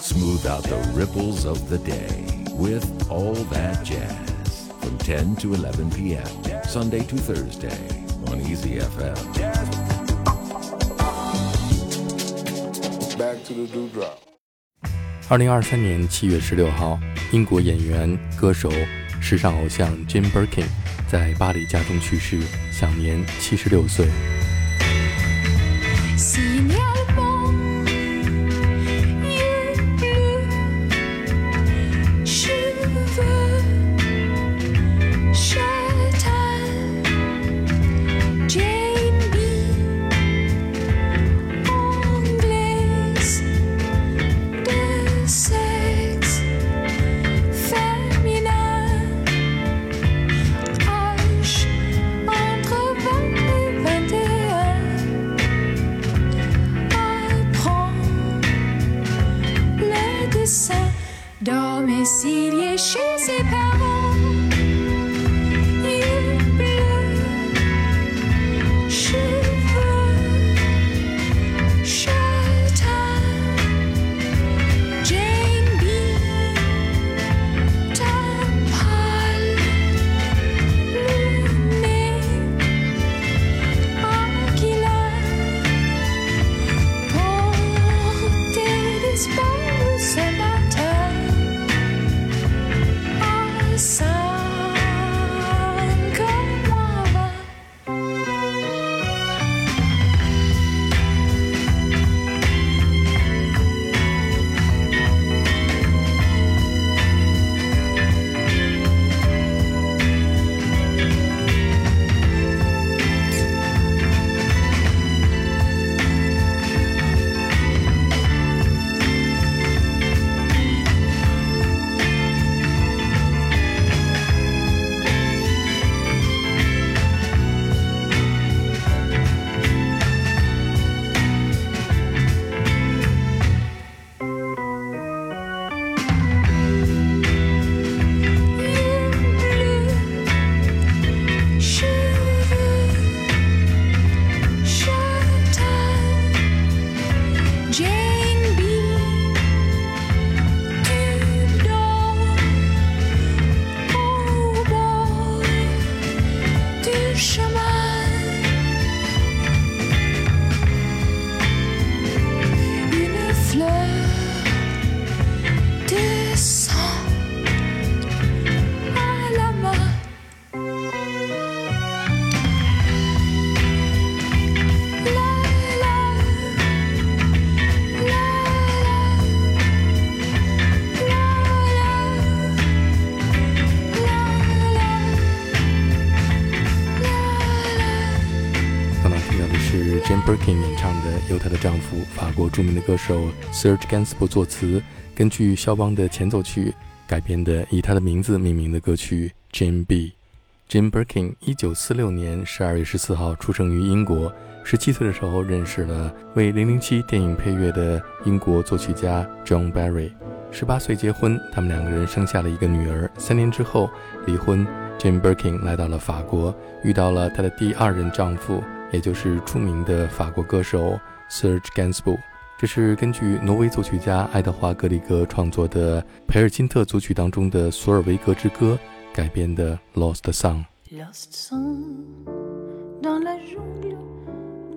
Smooth out the ripples of the day with All That Jazz from 10 to 11 p.m. Sunday to Thursday on Easy FM. Back to the dewdrop. 二零二三年七月十六号，英国演员、歌手、时尚偶像 Jim Birkin 在巴黎家中去世，享年七十六岁。著名的歌手 Serge Gainsbourg 作词，根据肖邦的前奏曲改编的以他的名字命名的歌曲《Jane B》。Jane Birkin 一九四六年十二月十四号出生于英国，十七岁的时候认识了为《零零七》电影配乐的英国作曲家 John Barry。十八岁结婚，他们两个人生下了一个女儿。三年之后离婚，Jane Birkin 来到了法国，遇到了她的第二任丈夫，也就是著名的法国歌手 Serge g a n s b o u r g。这是根据挪威作曲家爱德华·格里格创作的培尔金特组曲当中的《索尔维格之歌》改编的《Lost Song》。Lost song da la jungle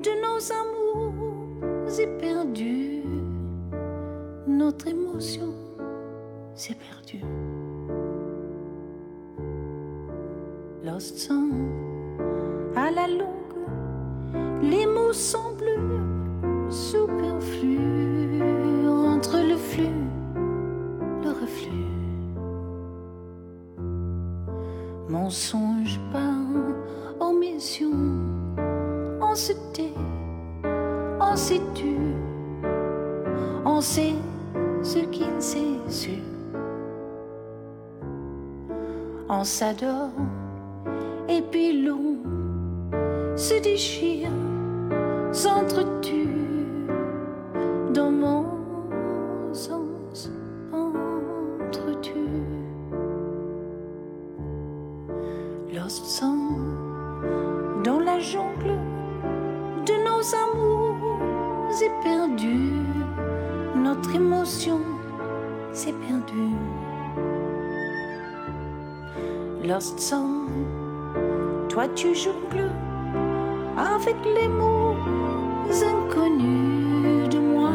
de nos amours éperdus. Notre émotion s'est perdue. Lost song à la longue, les mots semblent superflus entre le flux, le reflux. Mensonge peint, omission, on se tait, on s'est tu, on sait ce qui ne s'est su. On s'adore, et puis l'on se déchire, s'entretue toi tu jongles avec les mots inconnus de moi,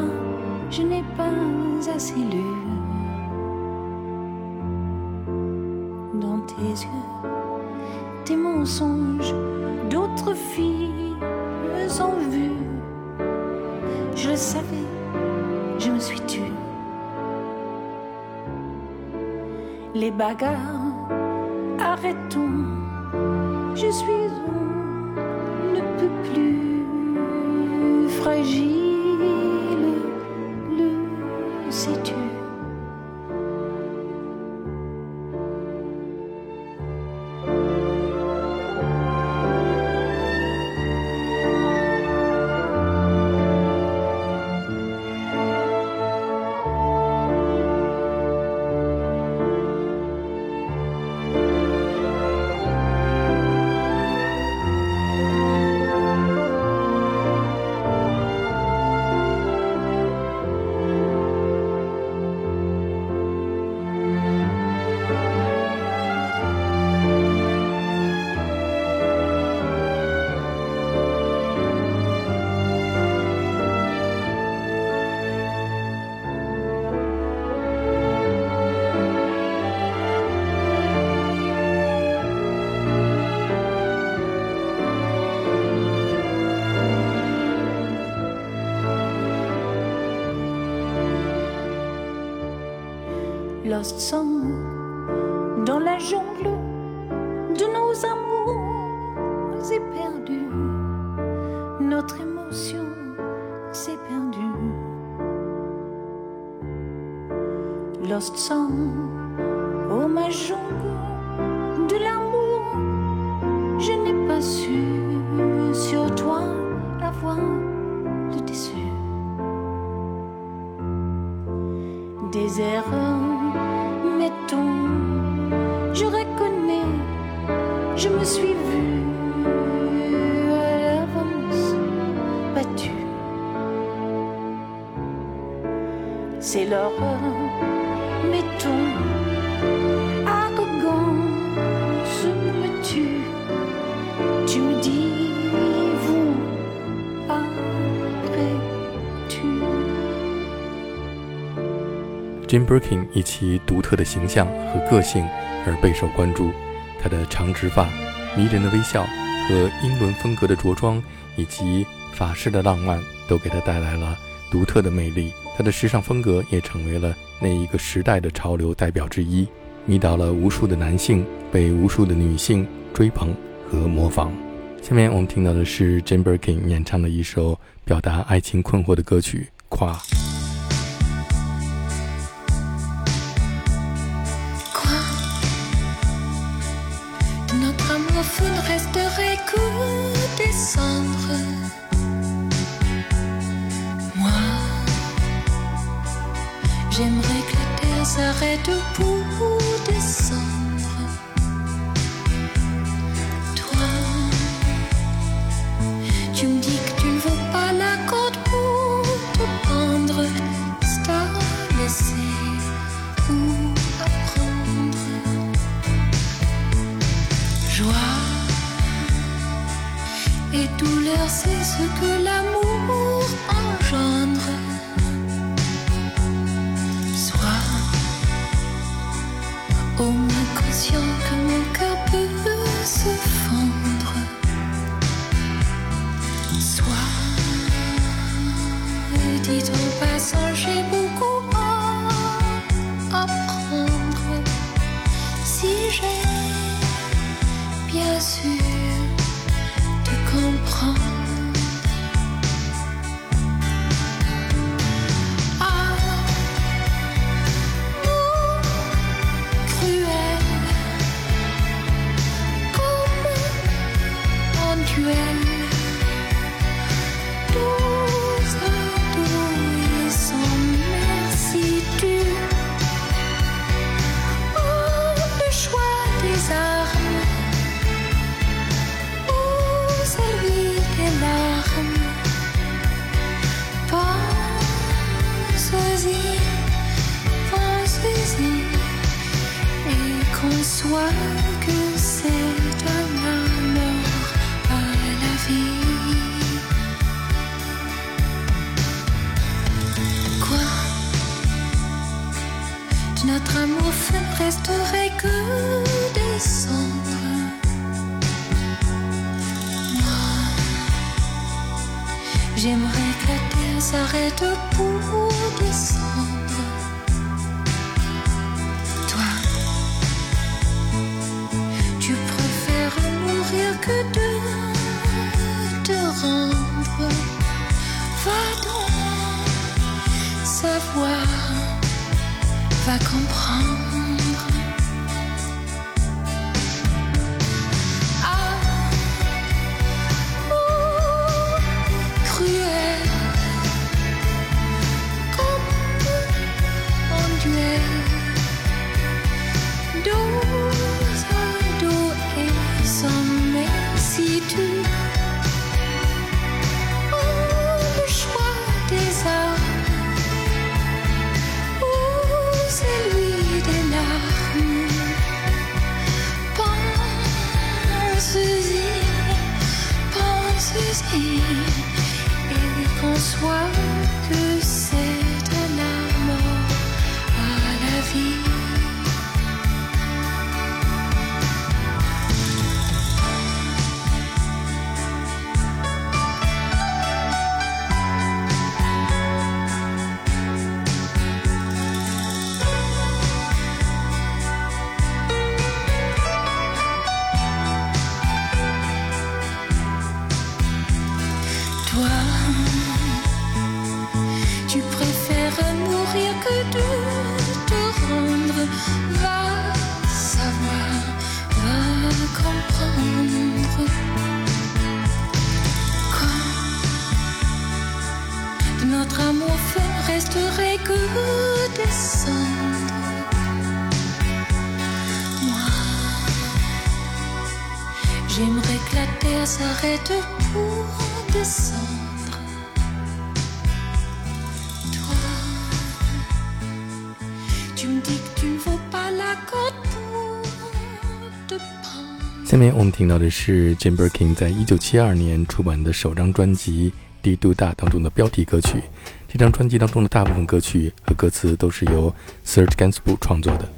je n'ai pas assez lu. Dans tes yeux, tes mensonges, d'autres filles me ont vu. Je le savais, je me suis tue. Les bagarres, arrêtons, je suis on ne peut plus. Fragile, Lost Song dans la jungle de nos amours est perdu. Notre émotion s'est perdue. Lost Song, oh ma jungle C'est l'horreur, mettons, arrogant, je me tue. Tu me dis, vous, après, tu.《Jim Birkin》以其独特的形象和个性而备受关注。他的长直发、迷人的微笑和英伦风格的着装，以及法式的浪漫，都给他带来了独特的魅力。他的时尚风格也成为了那一个时代的潮流代表之一，迷倒了无数的男性，被无数的女性追捧和模仿。下面我们听到的是 j i m b e r k i n 演唱的一首表达爱情困惑的歌曲《夸》。Notre amour ne resterait que des cendres. Moi, j'aimerais que la terre s'arrête pour descendre. Toi, tu préfères mourir que de te rendre. Va donc savoir, va comprendre. So right Toi, tu me dis que tu ne vaux pas la côte pour te prendre. 下面我们听到的是 Jane Birkin 在一九七二年出版的首张专辑《D Do Da》当中的标题歌曲。这张专辑当中的大部分歌曲和歌词都是由 Serge Gainsbourg 创作的。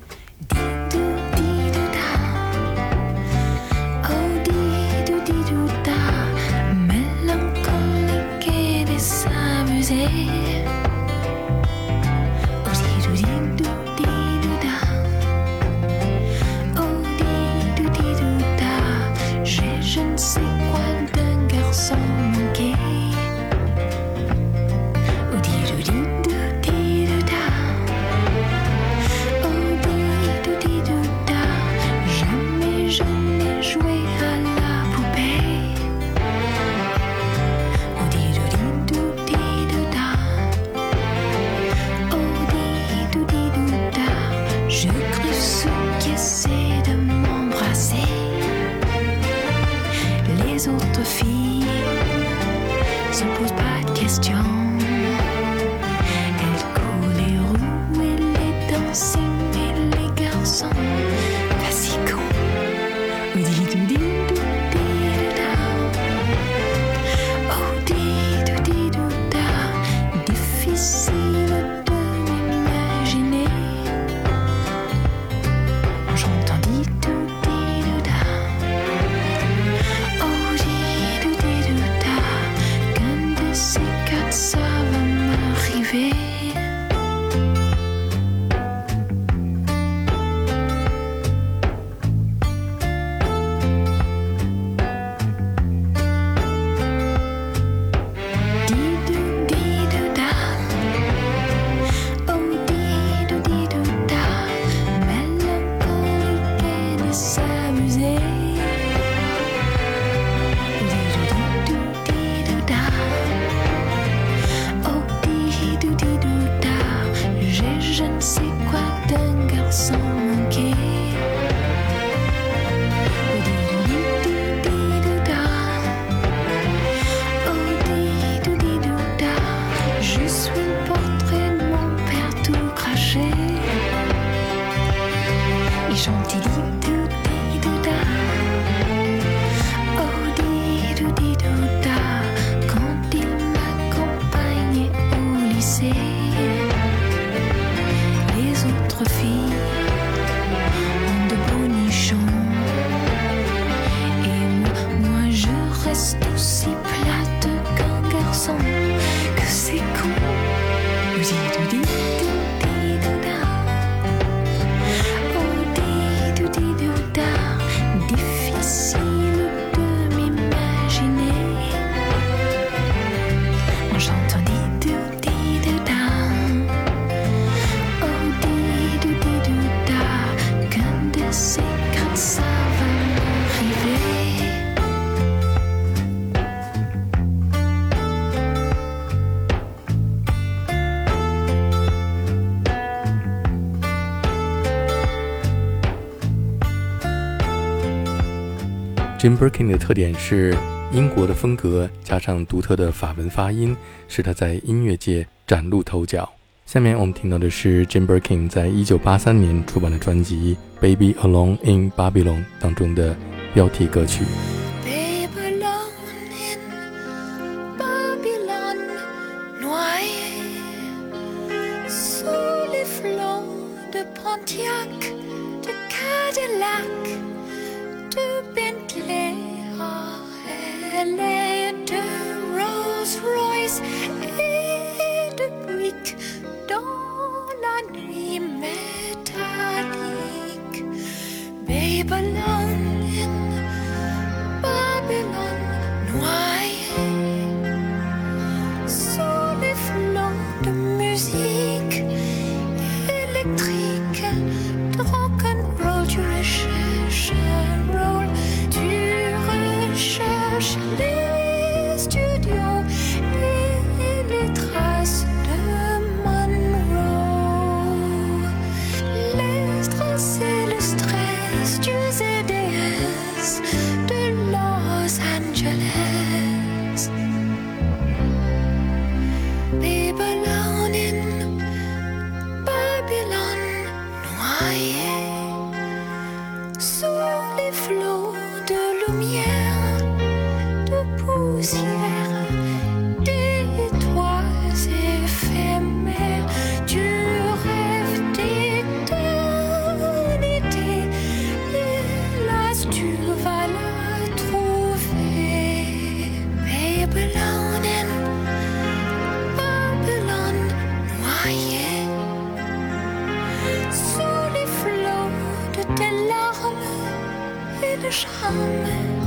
Jim Birkin 的特点是英国的风格，加上独特的法文发音，使他在音乐界崭露头角。下面我们听到的是 Jim Birkin 在一九八三年出版的专辑《Baby Alone in Babylon》当中的标题歌曲。伤悲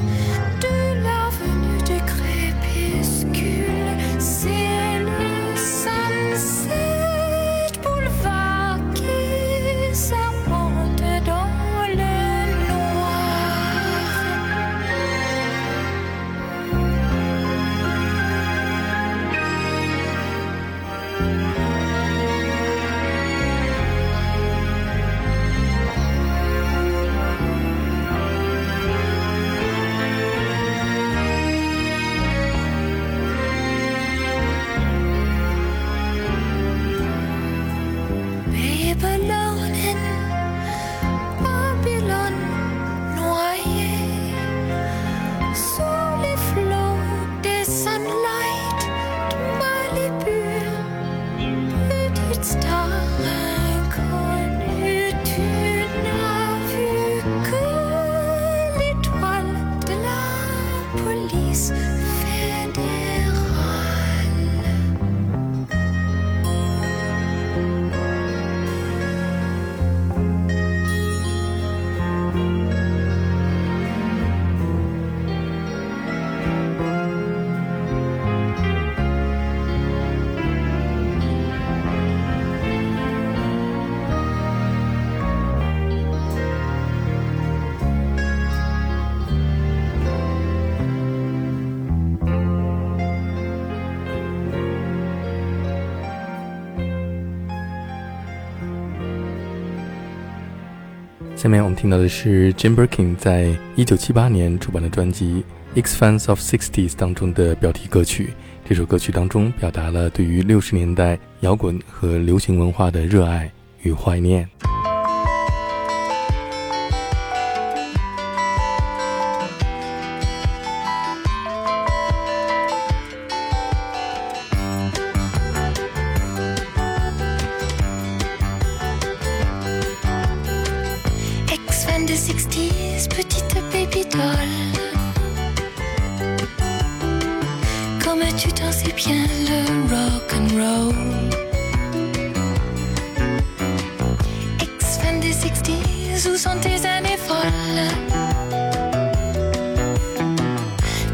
下面我们听到的是 Jim Birkin 在一九七八年出版的专辑《Expanse of Sixties》当中的标题歌曲。这首歌曲当中表达了对于六十年代摇滚和流行文化的热爱与怀念。Sont tes années folles.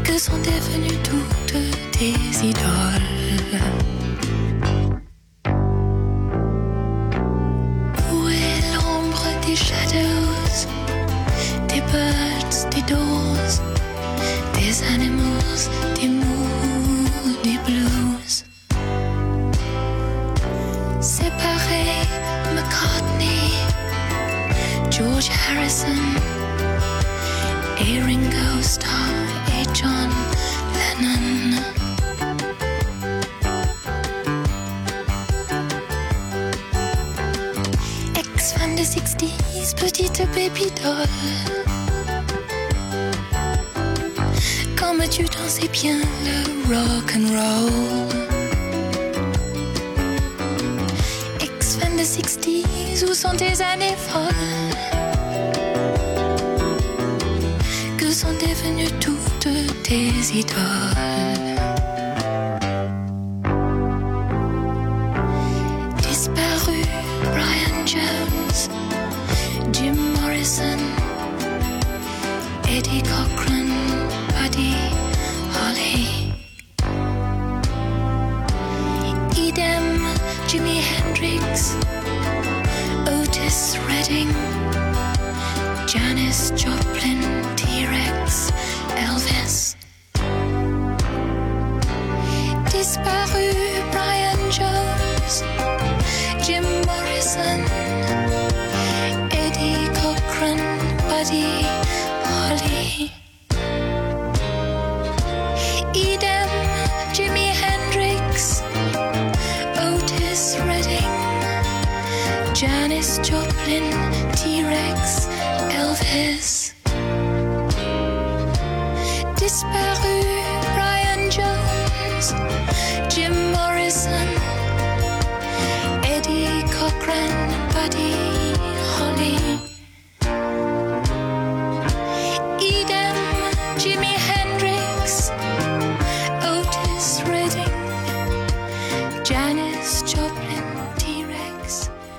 Que sont devenues toutes tes idoles Comme tu dansais bien le rock and roll. Ex-fan des 60s, où sont tes années folles? Que sont devenues toutes tes idoles?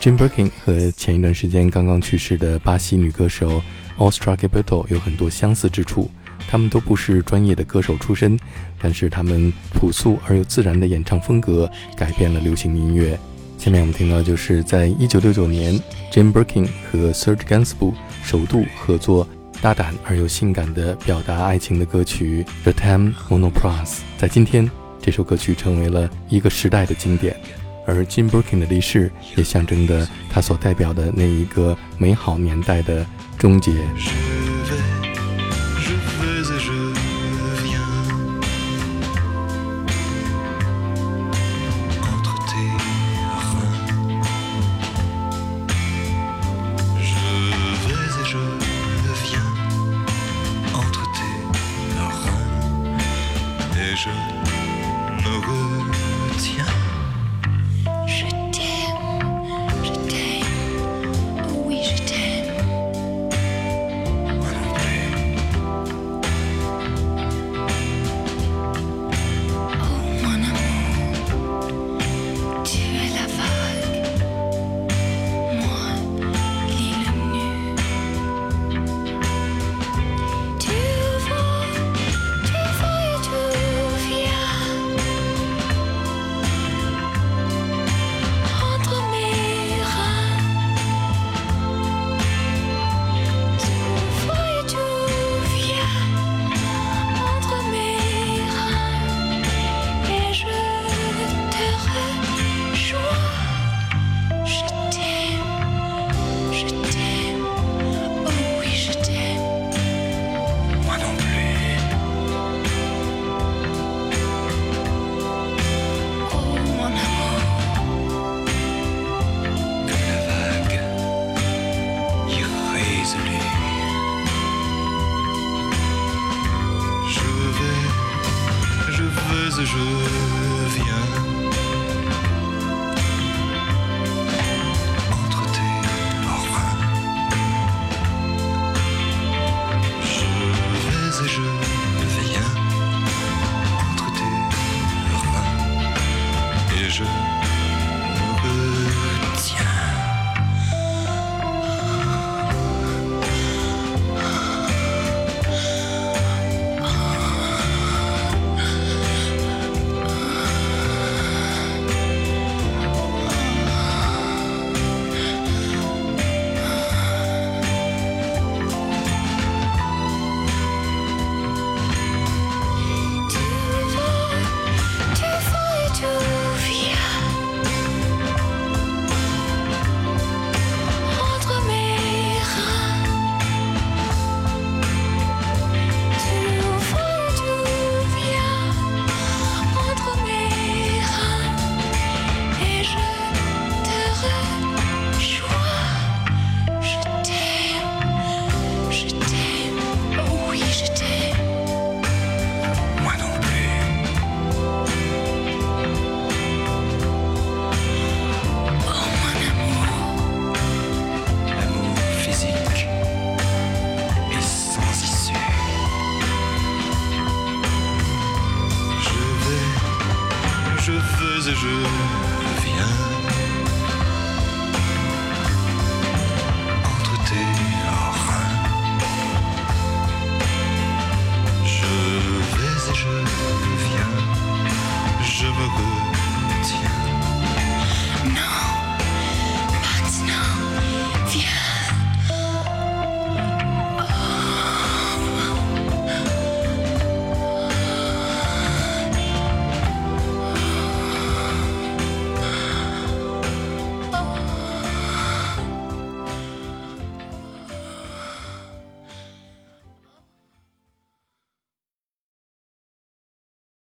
Jim Birkin 和前一段时间刚刚去世的巴西女歌手 Ostra Gilberto 有很多相似之处。他们都不是专业的歌手出身，但是他们朴素而又自然的演唱风格改变了流行音乐。下面我们听到就是在1969年，Jim Birkin 和 Serge g a n s b o u r g 首度合作，大胆而又性感的表达爱情的歌曲《The Time Monoprice》。在今天，这首歌曲成为了一个时代的经典。而 Jim Birkin 的离世，也象征着他所代表的那一个美好年代的终结。